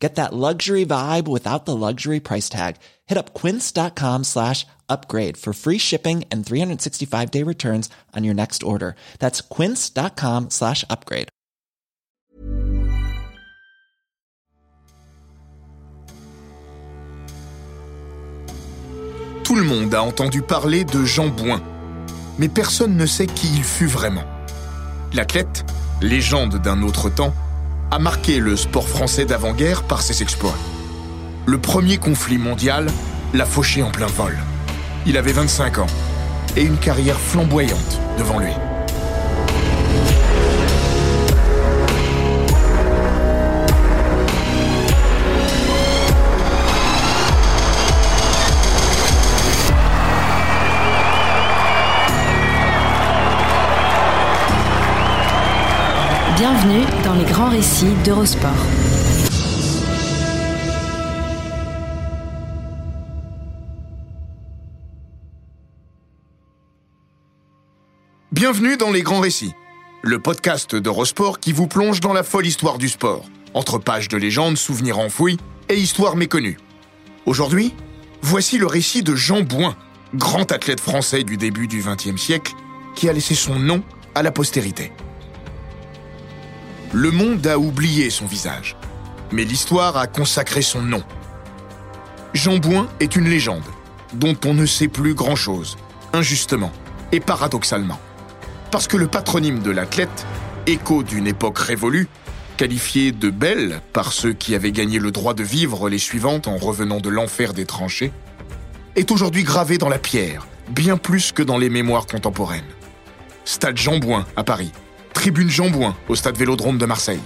Get that luxury vibe without the luxury price tag. Hit up quince.com slash upgrade for free shipping and 365 day returns on your next order. That's quince.com slash upgrade. Tout le monde a entendu parler de Jean Bouin, mais personne ne sait qui il fut vraiment. L'athlète, légende d'un autre temps, a marqué le sport français d'avant-guerre par ses exploits. Le premier conflit mondial l'a fauché en plein vol. Il avait 25 ans et une carrière flamboyante devant lui. Bienvenue dans les grands récits d'Eurosport. Bienvenue dans Les Grands Récits, le podcast d'Eurosport qui vous plonge dans la folle histoire du sport, entre pages de légendes, souvenirs enfouis et histoires méconnues. Aujourd'hui, voici le récit de Jean Bouin, grand athlète français du début du XXe siècle, qui a laissé son nom à la postérité. Le monde a oublié son visage, mais l'histoire a consacré son nom. Jean Bouin est une légende, dont on ne sait plus grand-chose, injustement et paradoxalement. Parce que le patronyme de l'athlète, écho d'une époque révolue, qualifié de belle par ceux qui avaient gagné le droit de vivre les suivantes en revenant de l'enfer des tranchées, est aujourd'hui gravé dans la pierre, bien plus que dans les mémoires contemporaines. Stade Jean Bouin à Paris, Tribune Jean Bouin au Stade Vélodrome de Marseille,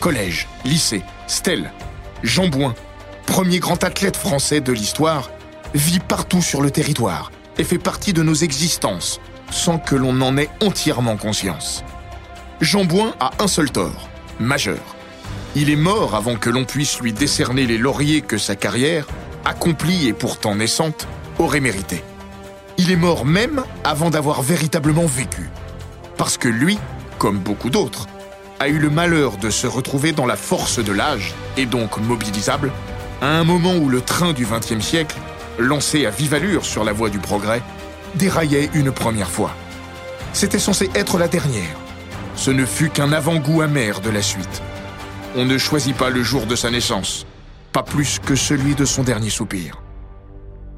collège, lycée, stèle, Jean Bouin, premier grand athlète français de l'histoire, vit partout sur le territoire et fait partie de nos existences sans que l'on en ait entièrement conscience. Jean Bouin a un seul tort, majeur. Il est mort avant que l'on puisse lui décerner les lauriers que sa carrière, accomplie et pourtant naissante, aurait mérité. Il est mort même avant d'avoir véritablement vécu. Parce que lui, comme beaucoup d'autres, a eu le malheur de se retrouver dans la force de l'âge, et donc mobilisable, à un moment où le train du XXe siècle, lancé à vive allure sur la voie du progrès, déraillait une première fois. C'était censé être la dernière. Ce ne fut qu'un avant-goût amer de la suite. On ne choisit pas le jour de sa naissance, pas plus que celui de son dernier soupir.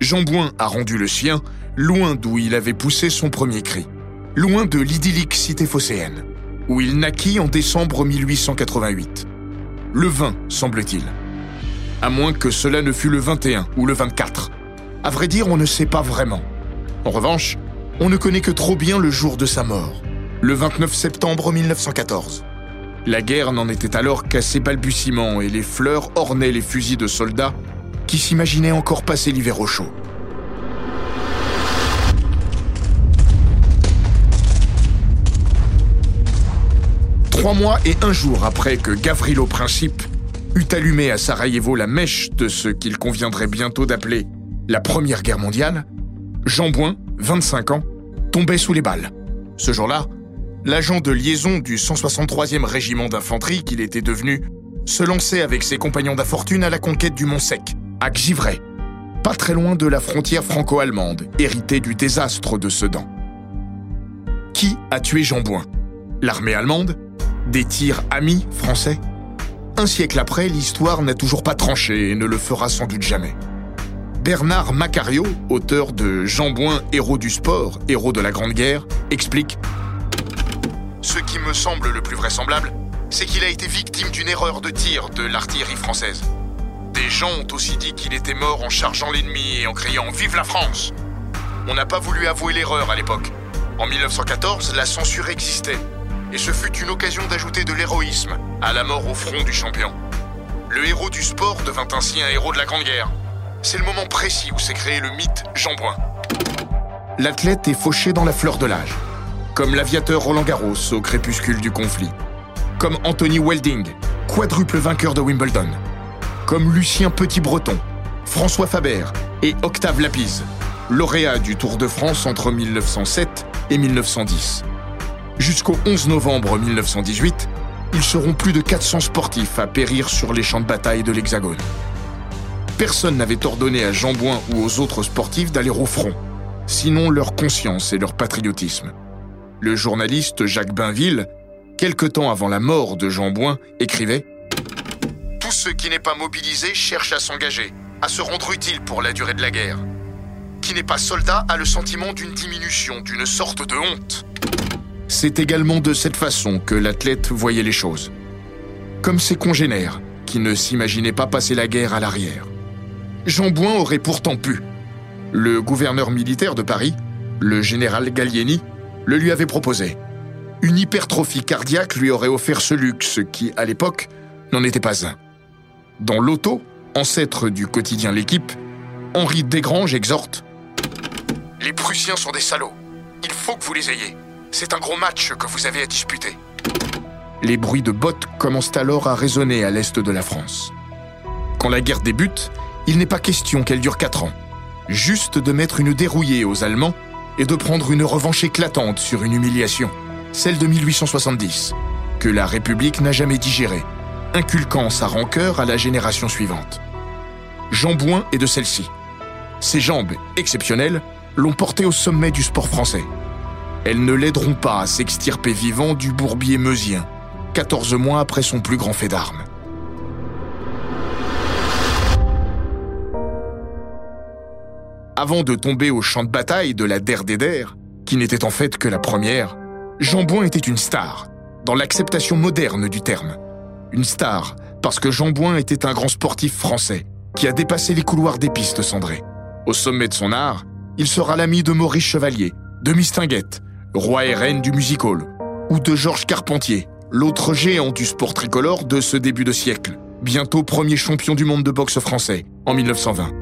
Jean Bouin a rendu le sien, loin d'où il avait poussé son premier cri, loin de l'idyllique cité phocéenne, où il naquit en décembre 1888. Le 20, semble-t-il. À moins que cela ne fût le 21 ou le 24. À vrai dire, on ne sait pas vraiment. En revanche, on ne connaît que trop bien le jour de sa mort, le 29 septembre 1914. La guerre n'en était alors qu'à ses balbutiements et les fleurs ornaient les fusils de soldats qui s'imaginaient encore passer l'hiver au chaud. Trois mois et un jour après que Gavrilo Principe eut allumé à Sarajevo la mèche de ce qu'il conviendrait bientôt d'appeler la Première Guerre mondiale, Jean Bouin, 25 ans, tombait sous les balles. Ce jour-là, l'agent de liaison du 163e régiment d'infanterie qu'il était devenu se lançait avec ses compagnons d'infortune à la conquête du Mont-Sec, à Givray, pas très loin de la frontière franco-allemande, héritée du désastre de Sedan. Qui a tué Jean Bouin? L'armée allemande Des tirs amis français Un siècle après, l'histoire n'a toujours pas tranché et ne le fera sans doute jamais. Bernard Macario, auteur de Jean Bouin, héros du sport, héros de la Grande Guerre, explique Ce qui me semble le plus vraisemblable, c'est qu'il a été victime d'une erreur de tir de l'artillerie française. Des gens ont aussi dit qu'il était mort en chargeant l'ennemi et en criant Vive la France On n'a pas voulu avouer l'erreur à l'époque. En 1914, la censure existait, et ce fut une occasion d'ajouter de l'héroïsme à la mort au front du champion. Le héros du sport devint ainsi un héros de la Grande Guerre. C'est le moment précis où s'est créé le mythe Jean Bouin. L'athlète est fauché dans la fleur de l'âge. comme l'aviateur Roland Garros au crépuscule du conflit, comme Anthony Welding, quadruple vainqueur de Wimbledon, comme Lucien Petit-Breton, François Faber et Octave Lapise, lauréats du Tour de France entre 1907 et 1910. Jusqu'au 11 novembre 1918, ils seront plus de 400 sportifs à périr sur les champs de bataille de l'Hexagone. Personne n'avait ordonné à Jean Bouin ou aux autres sportifs d'aller au front, sinon leur conscience et leur patriotisme. Le journaliste Jacques Bainville, quelque temps avant la mort de Jean Bouin, écrivait Tout ce qui n'est pas mobilisé cherche à s'engager, à se rendre utile pour la durée de la guerre. Qui n'est pas soldat a le sentiment d'une diminution, d'une sorte de honte. C'est également de cette façon que l'athlète voyait les choses. Comme ses congénères, qui ne s'imaginaient pas passer la guerre à l'arrière. Jean Bouin aurait pourtant pu. Le gouverneur militaire de Paris, le général Gallieni, le lui avait proposé. Une hypertrophie cardiaque lui aurait offert ce luxe qui, à l'époque, n'en était pas un. Dans l'auto, ancêtre du quotidien L'équipe, Henri Desgranges exhorte Les Prussiens sont des salauds. Il faut que vous les ayez. C'est un gros match que vous avez à disputer. Les bruits de bottes commencent alors à résonner à l'est de la France. Quand la guerre débute, il n'est pas question qu'elle dure quatre ans. Juste de mettre une dérouillée aux Allemands et de prendre une revanche éclatante sur une humiliation, celle de 1870, que la République n'a jamais digérée, inculquant sa rancœur à la génération suivante. Jean Bouin est de celle-ci. Ses jambes, exceptionnelles, l'ont porté au sommet du sport français. Elles ne l'aideront pas à s'extirper vivant du bourbier meusien, 14 mois après son plus grand fait d'armes. Avant de tomber au champ de bataille de la Der qui n'était en fait que la première, Jean Bouin était une star, dans l'acceptation moderne du terme. Une star, parce que Jean Bouin était un grand sportif français, qui a dépassé les couloirs des pistes cendrées. Au sommet de son art, il sera l'ami de Maurice Chevalier, de Mistinguette, roi et reine du music hall, ou de Georges Carpentier, l'autre géant du sport tricolore de ce début de siècle, bientôt premier champion du monde de boxe français, en 1920.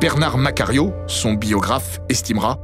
Bernard Macario, son biographe, estimera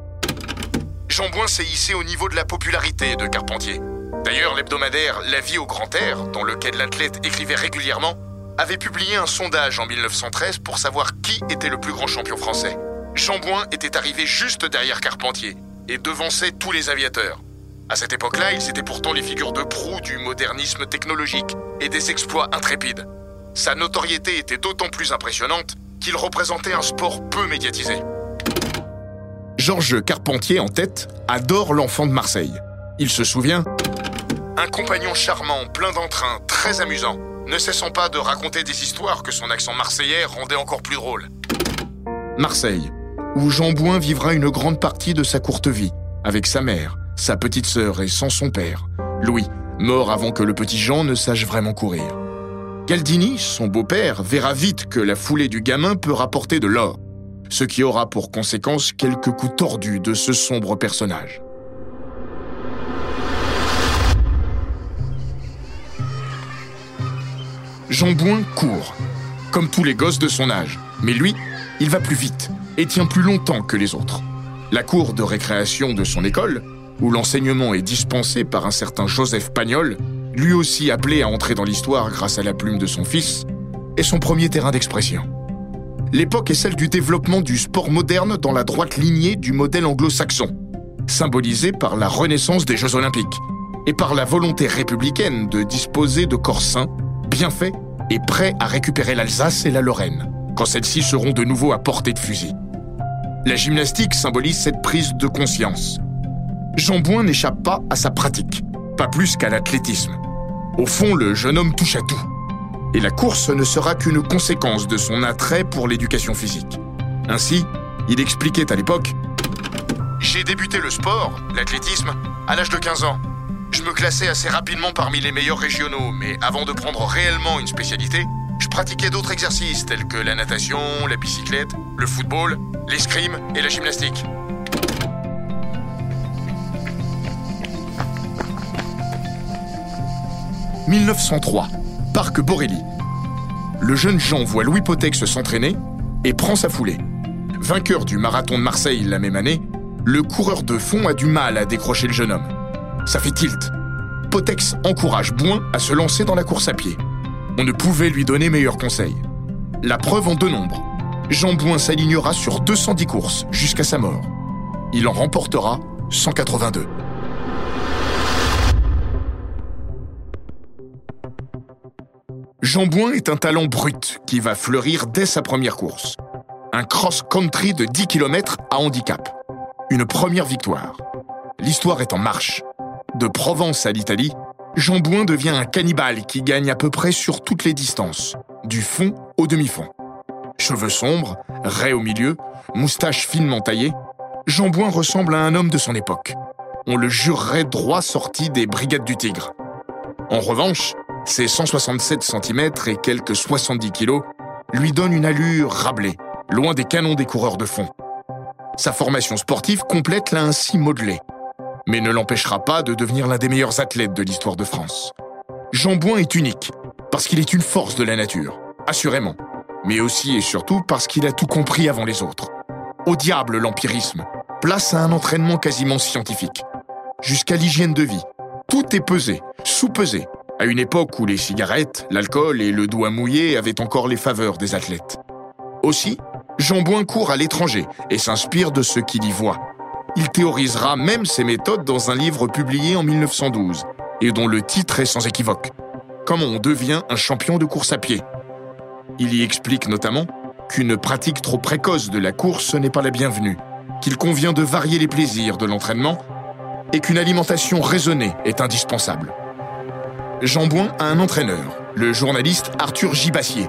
Jean Bouin s'est hissé au niveau de la popularité de Carpentier. D'ailleurs, l'hebdomadaire La vie au grand air, dans lequel l'athlète écrivait régulièrement, avait publié un sondage en 1913 pour savoir qui était le plus grand champion français. Jean Bouin était arrivé juste derrière Carpentier et devançait tous les aviateurs. À cette époque-là, ils étaient pourtant les figures de proue du modernisme technologique et des exploits intrépides. Sa notoriété était d'autant plus impressionnante qu'il représentait un sport peu médiatisé. Georges Carpentier, en tête, adore l'enfant de Marseille. Il se souvient Un compagnon charmant, plein d'entrain, très amusant, ne cessant pas de raconter des histoires que son accent marseillais rendait encore plus drôle. Marseille, où Jean Bouin vivra une grande partie de sa courte vie, avec sa mère, sa petite sœur et sans son père, Louis, mort avant que le petit Jean ne sache vraiment courir. Galdini, son beau-père, verra vite que la foulée du gamin peut rapporter de l'or, ce qui aura pour conséquence quelques coups tordus de ce sombre personnage. Jean Bouin court, comme tous les gosses de son âge, mais lui, il va plus vite et tient plus longtemps que les autres. La cour de récréation de son école, où l'enseignement est dispensé par un certain Joseph Pagnol, lui aussi appelé à entrer dans l'histoire grâce à la plume de son fils, est son premier terrain d'expression. L'époque est celle du développement du sport moderne dans la droite lignée du modèle anglo-saxon, symbolisé par la renaissance des Jeux olympiques et par la volonté républicaine de disposer de corps sains, bien faits et prêts à récupérer l'Alsace et la Lorraine, quand celles-ci seront de nouveau à portée de fusil. La gymnastique symbolise cette prise de conscience. Jean Bouin n'échappe pas à sa pratique, pas plus qu'à l'athlétisme. Au fond, le jeune homme touche à tout. Et la course ne sera qu'une conséquence de son attrait pour l'éducation physique. Ainsi, il expliquait à l'époque J'ai débuté le sport, l'athlétisme, à l'âge de 15 ans. Je me classais assez rapidement parmi les meilleurs régionaux, mais avant de prendre réellement une spécialité, je pratiquais d'autres exercices tels que la natation, la bicyclette, le football, l'escrime et la gymnastique. 1903, Parc Borély. Le jeune Jean voit Louis Potex s'entraîner et prend sa foulée. Vainqueur du marathon de Marseille la même année, le coureur de fond a du mal à décrocher le jeune homme. Ça fait tilt. Potex encourage Bouin à se lancer dans la course à pied. On ne pouvait lui donner meilleur conseil. La preuve en deux nombres. Jean Bouin s'alignera sur 210 courses jusqu'à sa mort. Il en remportera 182. Jean Bouin est un talent brut qui va fleurir dès sa première course. Un cross-country de 10 km à handicap. Une première victoire. L'histoire est en marche. De Provence à l'Italie, Jean Bouin devient un cannibale qui gagne à peu près sur toutes les distances, du fond au demi-fond. Cheveux sombres, raies au milieu, moustache finement taillée, Jean Bouin ressemble à un homme de son époque. On le jurerait droit sorti des Brigades du Tigre. En revanche, ses 167 cm et quelques 70 kg lui donnent une allure rablée, loin des canons des coureurs de fond. Sa formation sportive complète l'a ainsi modelé, mais ne l'empêchera pas de devenir l'un des meilleurs athlètes de l'histoire de France. Jean Bouin est unique, parce qu'il est une force de la nature, assurément, mais aussi et surtout parce qu'il a tout compris avant les autres. Au diable l'empirisme, place à un entraînement quasiment scientifique, jusqu'à l'hygiène de vie. Tout est pesé, sous-pesé, à une époque où les cigarettes, l'alcool et le doigt mouillé avaient encore les faveurs des athlètes. Aussi, Jean Bouin court à l'étranger et s'inspire de ce qu'il y voit, il théorisera même ses méthodes dans un livre publié en 1912 et dont le titre est sans équivoque. Comment on devient un champion de course à pied? Il y explique notamment qu'une pratique trop précoce de la course n'est pas la bienvenue, qu'il convient de varier les plaisirs de l'entraînement et qu'une alimentation raisonnée est indispensable. Jean Bouin a un entraîneur, le journaliste Arthur Gibassier,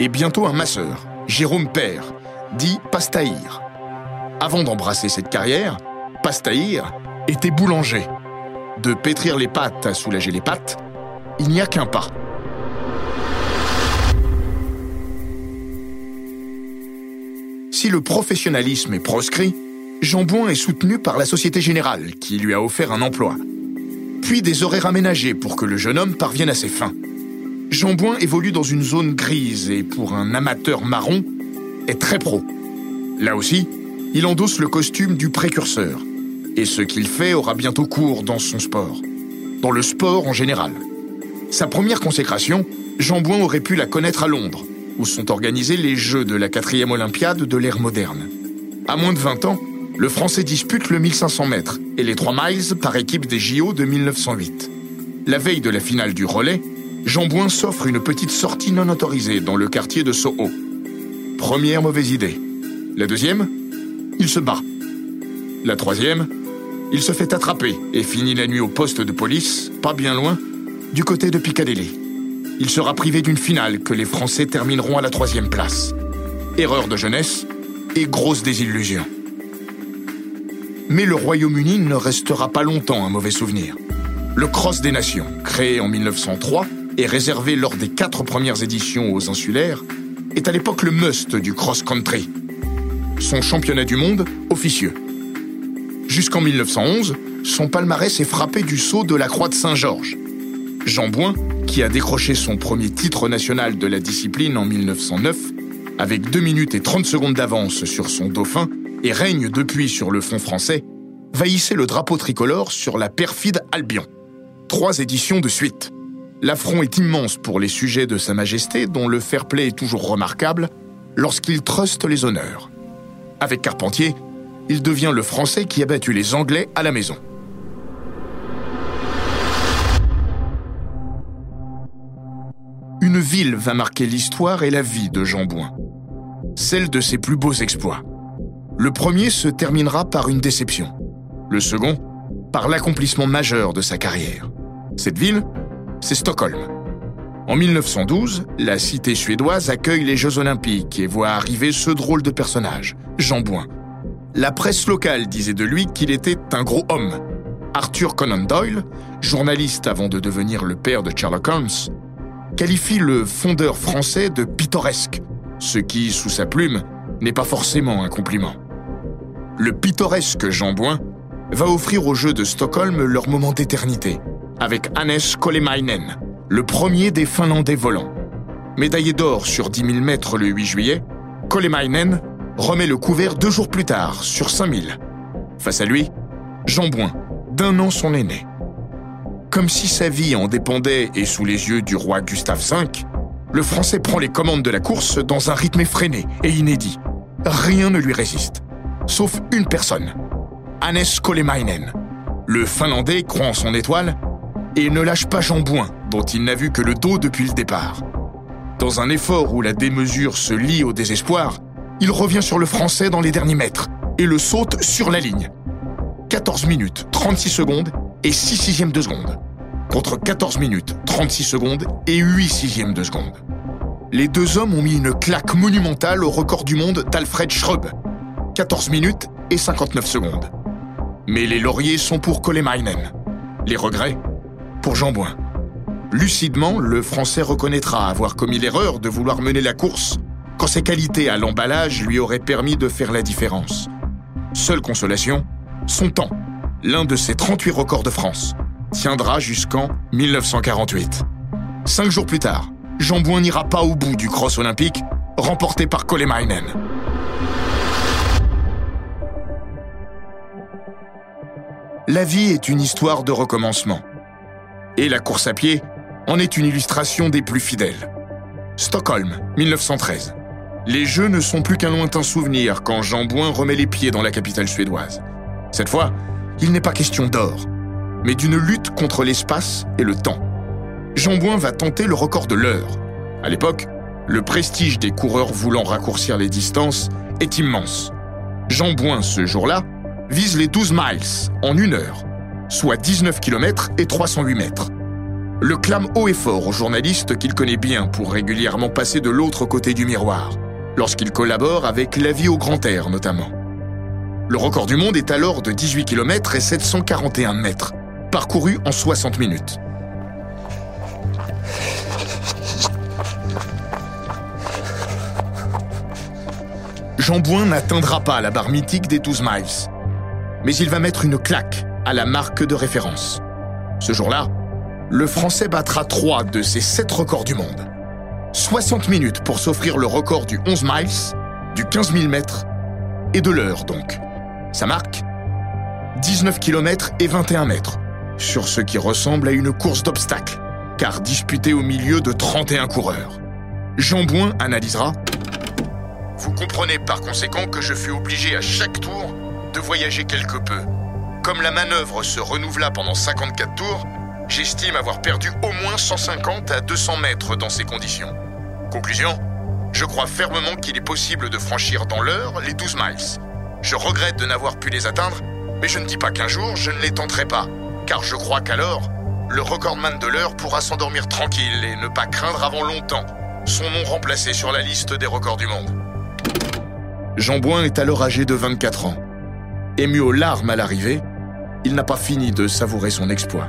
et bientôt un masseur, Jérôme Père, dit Pastaïr. Avant d'embrasser cette carrière, Pastaïr était boulanger. De pétrir les pâtes à soulager les pattes, il n'y a qu'un pas. Si le professionnalisme est proscrit, Jean Bouin est soutenu par la Société Générale, qui lui a offert un emploi. Puis des horaires aménagés pour que le jeune homme parvienne à ses fins. Jean Bouin évolue dans une zone grise et, pour un amateur marron, est très pro. Là aussi, il endosse le costume du précurseur. Et ce qu'il fait aura bientôt cours dans son sport. Dans le sport en général. Sa première consécration, Jean Bouin aurait pu la connaître à Londres, où sont organisés les Jeux de la quatrième Olympiade de l'ère moderne. À moins de 20 ans, le Français dispute le 1500 mètres et les 3 miles par équipe des JO de 1908. La veille de la finale du relais, Jean Bouin s'offre une petite sortie non autorisée dans le quartier de Soho. Première mauvaise idée. La deuxième il se bat. La troisième, il se fait attraper et finit la nuit au poste de police, pas bien loin, du côté de Piccadilly. Il sera privé d'une finale que les Français termineront à la troisième place. Erreur de jeunesse et grosse désillusion. Mais le Royaume-Uni ne restera pas longtemps un mauvais souvenir. Le Cross des Nations, créé en 1903 et réservé lors des quatre premières éditions aux insulaires, est à l'époque le must du cross-country son championnat du monde officieux. Jusqu'en 1911, son palmarès est frappé du saut de la Croix de Saint-Georges. Jean Bouin, qui a décroché son premier titre national de la discipline en 1909, avec 2 minutes et 30 secondes d'avance sur son dauphin et règne depuis sur le fond français, va le drapeau tricolore sur la perfide Albion. Trois éditions de suite. L'affront est immense pour les sujets de Sa Majesté, dont le fair-play est toujours remarquable, lorsqu'il truste les honneurs. Avec Carpentier, il devient le Français qui a battu les Anglais à la maison. Une ville va marquer l'histoire et la vie de Jean Bouin. Celle de ses plus beaux exploits. Le premier se terminera par une déception. Le second, par l'accomplissement majeur de sa carrière. Cette ville, c'est Stockholm. En 1912, la cité suédoise accueille les Jeux Olympiques et voit arriver ce drôle de personnage, Jean Bouin. La presse locale disait de lui qu'il était un gros homme. Arthur Conan Doyle, journaliste avant de devenir le père de Sherlock Holmes, qualifie le fondeur français de pittoresque, ce qui, sous sa plume, n'est pas forcément un compliment. Le pittoresque Jean Bouin va offrir aux Jeux de Stockholm leur moment d'éternité, avec Hannes Kolemainen, le premier des Finlandais volants. Médaillé d'or sur 10 000 mètres le 8 juillet, Kolemainen remet le couvert deux jours plus tard, sur 5 000. Face à lui, Jean Bouin, d'un an son aîné. comme si sa vie en dépendait et sous les yeux du roi Gustave V, le Français prend les commandes de la course dans un rythme effréné et inédit. Rien ne lui résiste, sauf une personne, Hannes Kolemainen. Le Finlandais croit en son étoile et ne lâche pas Jean Bouin, dont il n'a vu que le dos depuis le départ. Dans un effort où la démesure se lie au désespoir, il revient sur le Français dans les derniers mètres et le saute sur la ligne. 14 minutes 36 secondes et 6 sixièmes de seconde, contre 14 minutes 36 secondes et 8 sixièmes de seconde. Les deux hommes ont mis une claque monumentale au record du monde d'Alfred Schrub, 14 minutes et 59 secondes. Mais les lauriers sont pour Kolemainen. Les regrets pour Jean Bouin. Lucidement, le Français reconnaîtra avoir commis l'erreur de vouloir mener la course quand ses qualités à l'emballage lui auraient permis de faire la différence. Seule consolation, son temps, l'un de ses 38 records de France, tiendra jusqu'en 1948. Cinq jours plus tard, Jean Bouin n'ira pas au bout du cross olympique, remporté par Kolemainen. La vie est une histoire de recommencement. Et la course à pied en est une illustration des plus fidèles. Stockholm, 1913. Les Jeux ne sont plus qu'un lointain souvenir quand Jean Bouin remet les pieds dans la capitale suédoise. Cette fois, il n'est pas question d'or, mais d'une lutte contre l'espace et le temps. Jean Bouin va tenter le record de l'heure. À l'époque, le prestige des coureurs voulant raccourcir les distances est immense. Jean Bouin, ce jour-là, vise les 12 miles en une heure, soit 19 km et 308 mètres. Le clame haut et fort aux journalistes qu'il connaît bien pour régulièrement passer de l'autre côté du miroir, lorsqu'il collabore avec La Vie au Grand Air notamment. Le record du monde est alors de 18 km et 741 mètres, parcouru en 60 minutes. Jean Bouin n'atteindra pas la barre mythique des 12 miles, mais il va mettre une claque à la marque de référence. Ce jour-là, le Français battra trois de ses sept records du monde. 60 minutes pour s'offrir le record du 11 miles, du 15 000 mètres et de l'heure donc. Ça marque 19 km et 21 mètres, sur ce qui ressemble à une course d'obstacles, car disputée au milieu de 31 coureurs. Jean Bouin analysera Vous comprenez par conséquent que je fus obligé à chaque tour de voyager quelque peu. Comme la manœuvre se renouvela pendant 54 tours, j'estime avoir perdu au moins 150 à 200 mètres dans ces conditions. Conclusion Je crois fermement qu'il est possible de franchir dans l'heure les 12 miles. Je regrette de n'avoir pu les atteindre, mais je ne dis pas qu'un jour je ne les tenterai pas, car je crois qu'alors, le recordman de l'heure pourra s'endormir tranquille et ne pas craindre avant longtemps son nom remplacé sur la liste des records du monde. Jean Bouin est alors âgé de 24 ans. Ému aux larmes à l'arrivée, il n'a pas fini de savourer son exploit.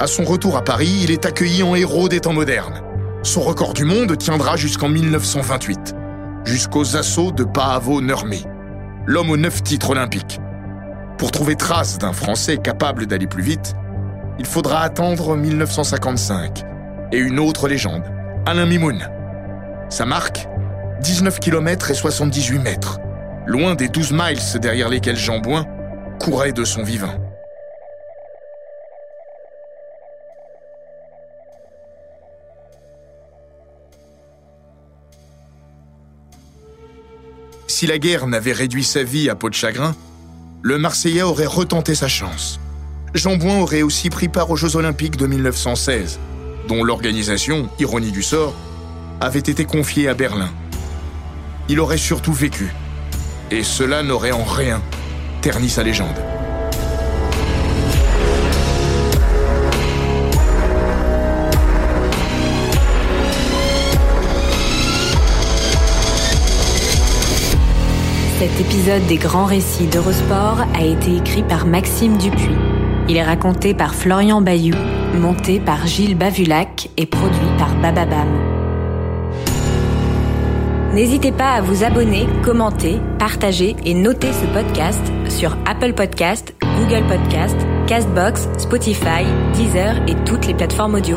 À son retour à Paris, il est accueilli en héros des temps modernes. Son record du monde tiendra jusqu'en 1928, jusqu'aux assauts de Paavo Nurmi, l'homme aux neuf titres olympiques. Pour trouver trace d'un Français capable d'aller plus vite, il faudra attendre 1955 et une autre légende, Alain Mimoun. Sa marque 19 km et 78 mètres loin des 12 miles derrière lesquels Jean Bouin courait de son vivant. Si la guerre n'avait réduit sa vie à peau de chagrin, le Marseillais aurait retenté sa chance. Jean Bouin aurait aussi pris part aux Jeux Olympiques de 1916, dont l'organisation, ironie du sort, avait été confiée à Berlin. Il aurait surtout vécu et cela n'aurait en rien terni sa légende. Cet épisode des grands récits d'Eurosport a été écrit par Maxime Dupuis. Il est raconté par Florian Bayou, monté par Gilles Bavulac et produit par Bababam. N'hésitez pas à vous abonner, commenter, partager et noter ce podcast sur Apple Podcast, Google Podcast, Castbox, Spotify, Deezer et toutes les plateformes audio.